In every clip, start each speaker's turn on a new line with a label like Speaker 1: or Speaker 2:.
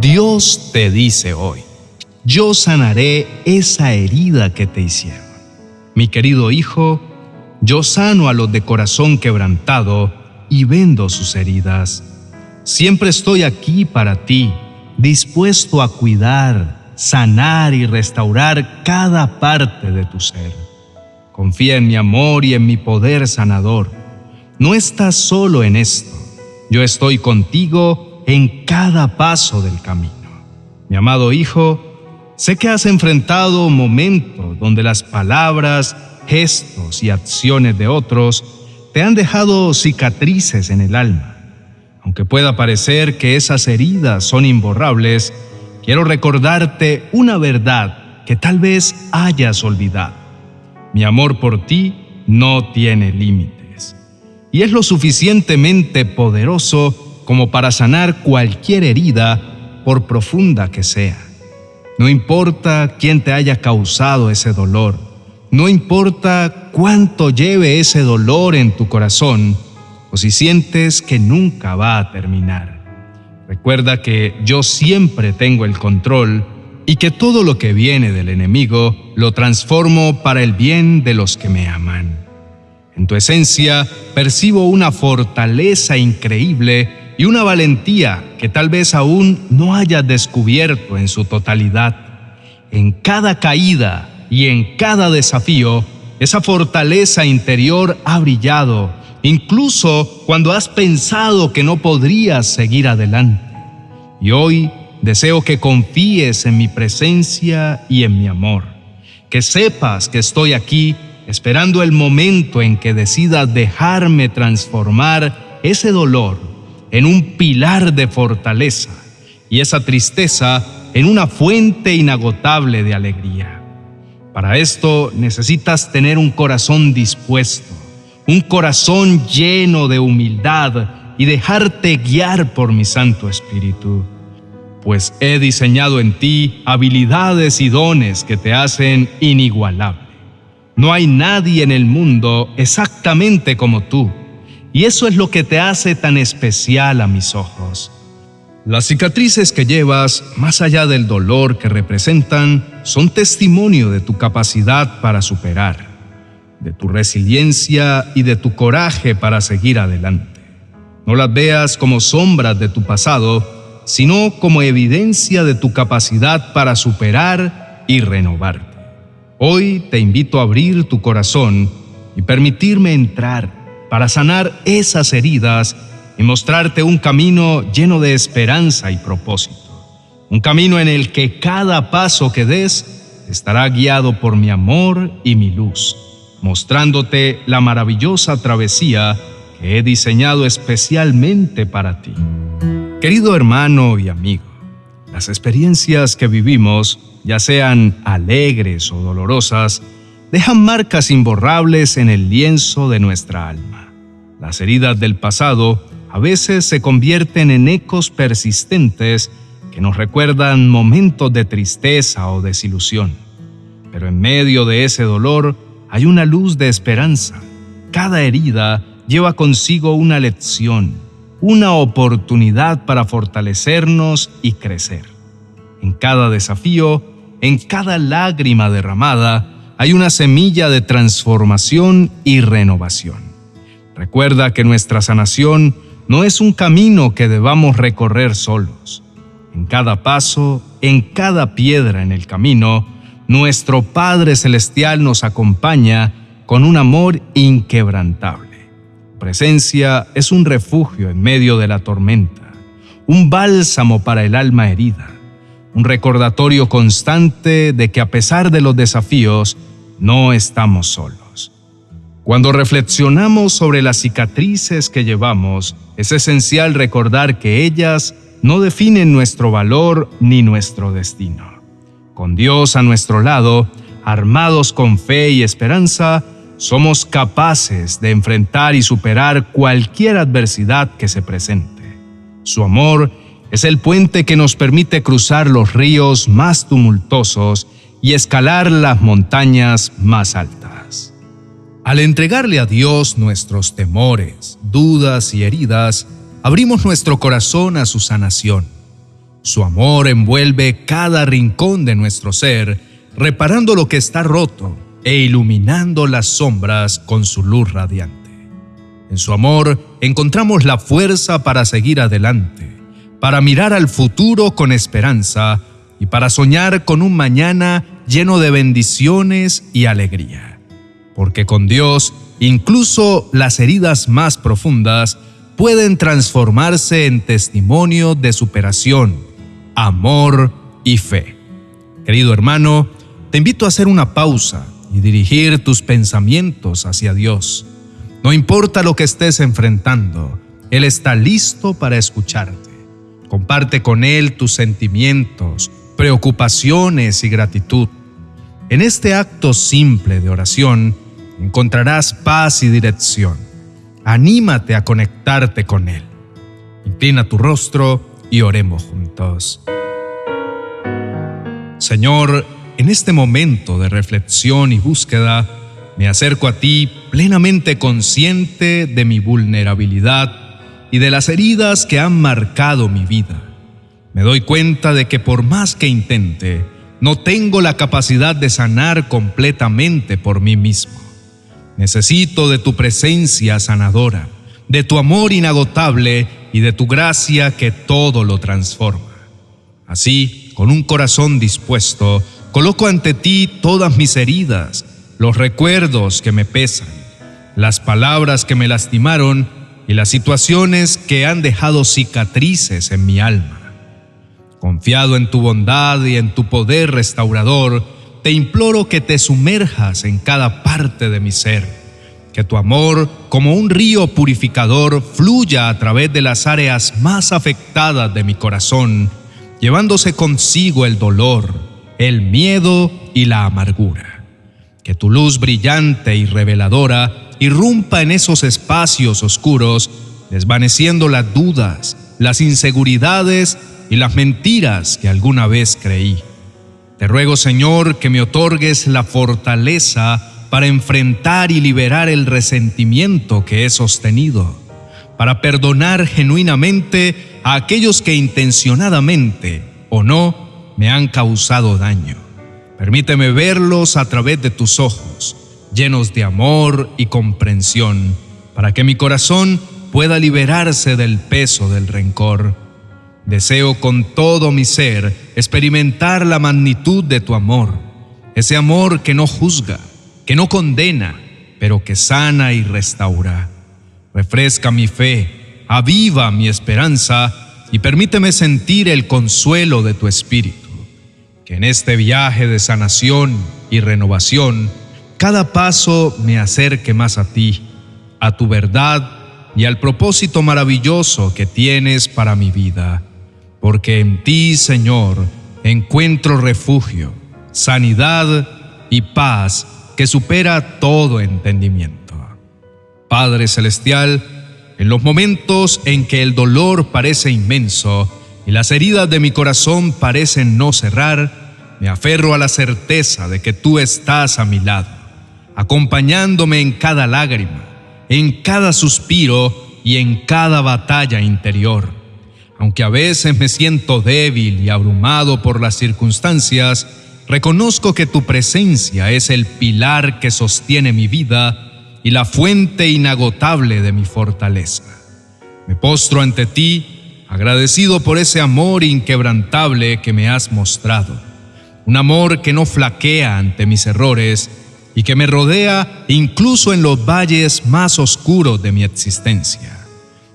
Speaker 1: Dios te dice hoy, yo sanaré esa herida que te hicieron. Mi querido hijo, yo sano a los de corazón quebrantado y vendo sus heridas. Siempre estoy aquí para ti, dispuesto a cuidar, sanar y restaurar cada parte de tu ser. Confía en mi amor y en mi poder sanador. No estás solo en esto. Yo estoy contigo en cada paso del camino. Mi amado hijo, sé que has enfrentado momentos donde las palabras, gestos y acciones de otros te han dejado cicatrices en el alma. Aunque pueda parecer que esas heridas son imborrables, quiero recordarte una verdad que tal vez hayas olvidado. Mi amor por ti no tiene límites y es lo suficientemente poderoso como para sanar cualquier herida, por profunda que sea. No importa quién te haya causado ese dolor, no importa cuánto lleve ese dolor en tu corazón o si sientes que nunca va a terminar. Recuerda que yo siempre tengo el control y que todo lo que viene del enemigo lo transformo para el bien de los que me aman. En tu esencia percibo una fortaleza increíble y una valentía que tal vez aún no hayas descubierto en su totalidad. En cada caída y en cada desafío, esa fortaleza interior ha brillado, incluso cuando has pensado que no podrías seguir adelante. Y hoy Deseo que confíes en mi presencia y en mi amor, que sepas que estoy aquí esperando el momento en que decidas dejarme transformar ese dolor en un pilar de fortaleza y esa tristeza en una fuente inagotable de alegría. Para esto necesitas tener un corazón dispuesto, un corazón lleno de humildad y dejarte guiar por mi Santo Espíritu pues he diseñado en ti habilidades y dones que te hacen inigualable. No hay nadie en el mundo exactamente como tú, y eso es lo que te hace tan especial a mis ojos. Las cicatrices que llevas, más allá del dolor que representan, son testimonio de tu capacidad para superar, de tu resiliencia y de tu coraje para seguir adelante. No las veas como sombras de tu pasado, sino como evidencia de tu capacidad para superar y renovarte. Hoy te invito a abrir tu corazón y permitirme entrar para sanar esas heridas y mostrarte un camino lleno de esperanza y propósito. Un camino en el que cada paso que des estará guiado por mi amor y mi luz, mostrándote la maravillosa travesía que he diseñado especialmente para ti. Querido hermano y amigo, las experiencias que vivimos, ya sean alegres o dolorosas, dejan marcas imborrables en el lienzo de nuestra alma. Las heridas del pasado a veces se convierten en ecos persistentes que nos recuerdan momentos de tristeza o desilusión. Pero en medio de ese dolor hay una luz de esperanza. Cada herida lleva consigo una lección una oportunidad para fortalecernos y crecer. En cada desafío, en cada lágrima derramada, hay una semilla de transformación y renovación. Recuerda que nuestra sanación no es un camino que debamos recorrer solos. En cada paso, en cada piedra en el camino, nuestro Padre Celestial nos acompaña con un amor inquebrantable presencia es un refugio en medio de la tormenta, un bálsamo para el alma herida, un recordatorio constante de que a pesar de los desafíos, no estamos solos. Cuando reflexionamos sobre las cicatrices que llevamos, es esencial recordar que ellas no definen nuestro valor ni nuestro destino. Con Dios a nuestro lado, armados con fe y esperanza, somos capaces de enfrentar y superar cualquier adversidad que se presente. Su amor es el puente que nos permite cruzar los ríos más tumultuosos y escalar las montañas más altas. Al entregarle a Dios nuestros temores, dudas y heridas, abrimos nuestro corazón a su sanación. Su amor envuelve cada rincón de nuestro ser, reparando lo que está roto e iluminando las sombras con su luz radiante. En su amor encontramos la fuerza para seguir adelante, para mirar al futuro con esperanza y para soñar con un mañana lleno de bendiciones y alegría. Porque con Dios, incluso las heridas más profundas pueden transformarse en testimonio de superación, amor y fe. Querido hermano, te invito a hacer una pausa y dirigir tus pensamientos hacia Dios. No importa lo que estés enfrentando, Él está listo para escucharte. Comparte con Él tus sentimientos, preocupaciones y gratitud. En este acto simple de oración encontrarás paz y dirección. Anímate a conectarte con Él. Inclina tu rostro y oremos juntos. Señor, en este momento de reflexión y búsqueda, me acerco a ti plenamente consciente de mi vulnerabilidad y de las heridas que han marcado mi vida. Me doy cuenta de que por más que intente, no tengo la capacidad de sanar completamente por mí mismo. Necesito de tu presencia sanadora, de tu amor inagotable y de tu gracia que todo lo transforma. Así, con un corazón dispuesto, coloco ante ti todas mis heridas, los recuerdos que me pesan, las palabras que me lastimaron y las situaciones que han dejado cicatrices en mi alma. Confiado en tu bondad y en tu poder restaurador, te imploro que te sumerjas en cada parte de mi ser, que tu amor, como un río purificador, fluya a través de las áreas más afectadas de mi corazón, llevándose consigo el dolor, el miedo y la amargura. Que tu luz brillante y reveladora irrumpa en esos espacios oscuros, desvaneciendo las dudas, las inseguridades y las mentiras que alguna vez creí. Te ruego, Señor, que me otorgues la fortaleza para enfrentar y liberar el resentimiento que he sostenido, para perdonar genuinamente a aquellos que intencionadamente o no me han causado daño. Permíteme verlos a través de tus ojos, llenos de amor y comprensión, para que mi corazón pueda liberarse del peso del rencor Deseo con todo mi ser experimentar la magnitud de tu amor, ese amor que no juzga, que no condena, pero que sana y restaura. Refresca mi fe, aviva mi esperanza y permíteme sentir el consuelo de tu espíritu. Que en este viaje de sanación y renovación, cada paso me acerque más a ti, a tu verdad y al propósito maravilloso que tienes para mi vida porque en ti, Señor, encuentro refugio, sanidad y paz que supera todo entendimiento. Padre Celestial, en los momentos en que el dolor parece inmenso y las heridas de mi corazón parecen no cerrar, me aferro a la certeza de que tú estás a mi lado, acompañándome en cada lágrima, en cada suspiro y en cada batalla interior aunque a veces me siento débil y abrumado por las circunstancias, reconozco que tu presencia es el pilar que sostiene mi vida y la fuente inagotable de mi fortaleza. Me postro ante ti, agradecido por ese amor inquebrantable que me has mostrado, un amor que no flaquea ante mis errores y que me rodea incluso en los valles más oscuros de mi existencia.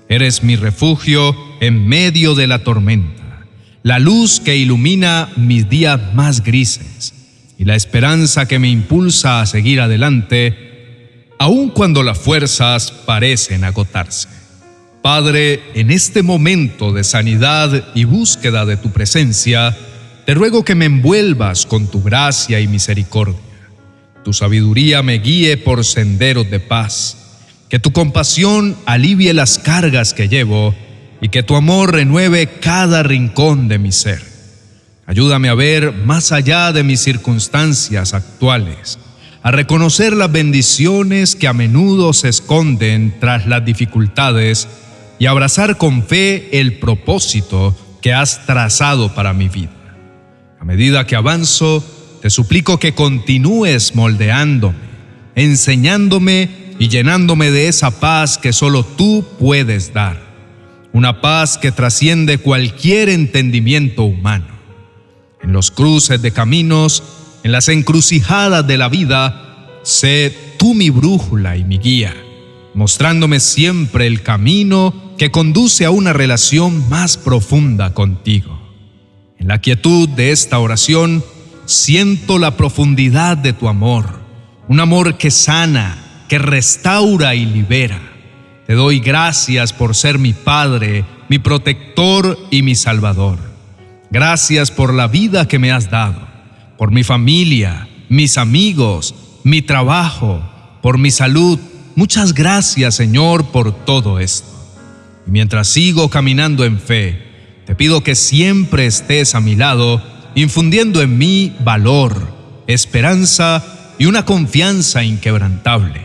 Speaker 1: Eres mi refugio en medio de la tormenta, la luz que ilumina mis días más grises y la esperanza que me impulsa a seguir adelante, aun cuando las fuerzas parecen agotarse. Padre, en este momento de sanidad y búsqueda de tu presencia, te ruego que me envuelvas con tu gracia y misericordia. Tu sabiduría me guíe por senderos de paz que tu compasión alivie las cargas que llevo y que tu amor renueve cada rincón de mi ser. Ayúdame a ver más allá de mis circunstancias actuales, a reconocer las bendiciones que a menudo se esconden tras las dificultades y abrazar con fe el propósito que has trazado para mi vida. A medida que avanzo, te suplico que continúes moldeándome, enseñándome y llenándome de esa paz que solo tú puedes dar. Una paz que trasciende cualquier entendimiento humano. En los cruces de caminos, en las encrucijadas de la vida, sé tú mi brújula y mi guía, mostrándome siempre el camino que conduce a una relación más profunda contigo. En la quietud de esta oración, siento la profundidad de tu amor, un amor que sana, que restaura y libera. Te doy gracias por ser mi Padre, mi protector y mi Salvador. Gracias por la vida que me has dado, por mi familia, mis amigos, mi trabajo, por mi salud. Muchas gracias, Señor, por todo esto. Y mientras sigo caminando en fe, te pido que siempre estés a mi lado, infundiendo en mí valor, esperanza y una confianza inquebrantable,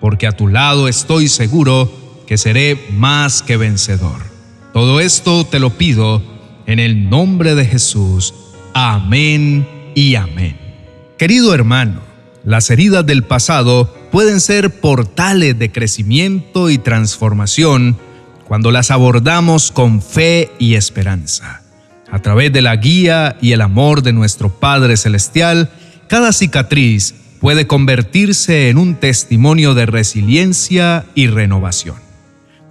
Speaker 1: porque a tu lado estoy seguro que seré más que vencedor. Todo esto te lo pido en el nombre de Jesús. Amén y amén. Querido hermano, las heridas del pasado pueden ser portales de crecimiento y transformación cuando las abordamos con fe y esperanza. A través de la guía y el amor de nuestro Padre Celestial, cada cicatriz puede convertirse en un testimonio de resiliencia y renovación.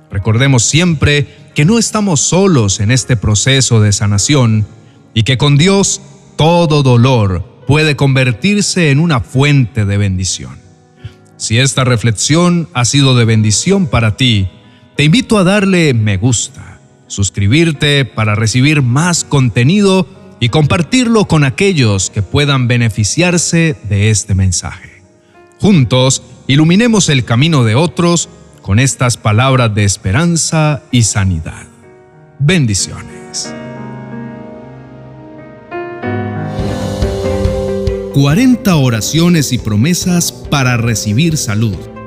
Speaker 1: Recordemos siempre que no estamos solos en este proceso de sanación y que con Dios todo dolor puede convertirse en una fuente de bendición. Si esta reflexión ha sido de bendición para ti, te invito a darle me gusta, suscribirte para recibir más contenido y compartirlo con aquellos que puedan beneficiarse de este mensaje. Juntos, iluminemos el camino de otros con estas palabras de esperanza y sanidad. Bendiciones. 40 oraciones y promesas para recibir salud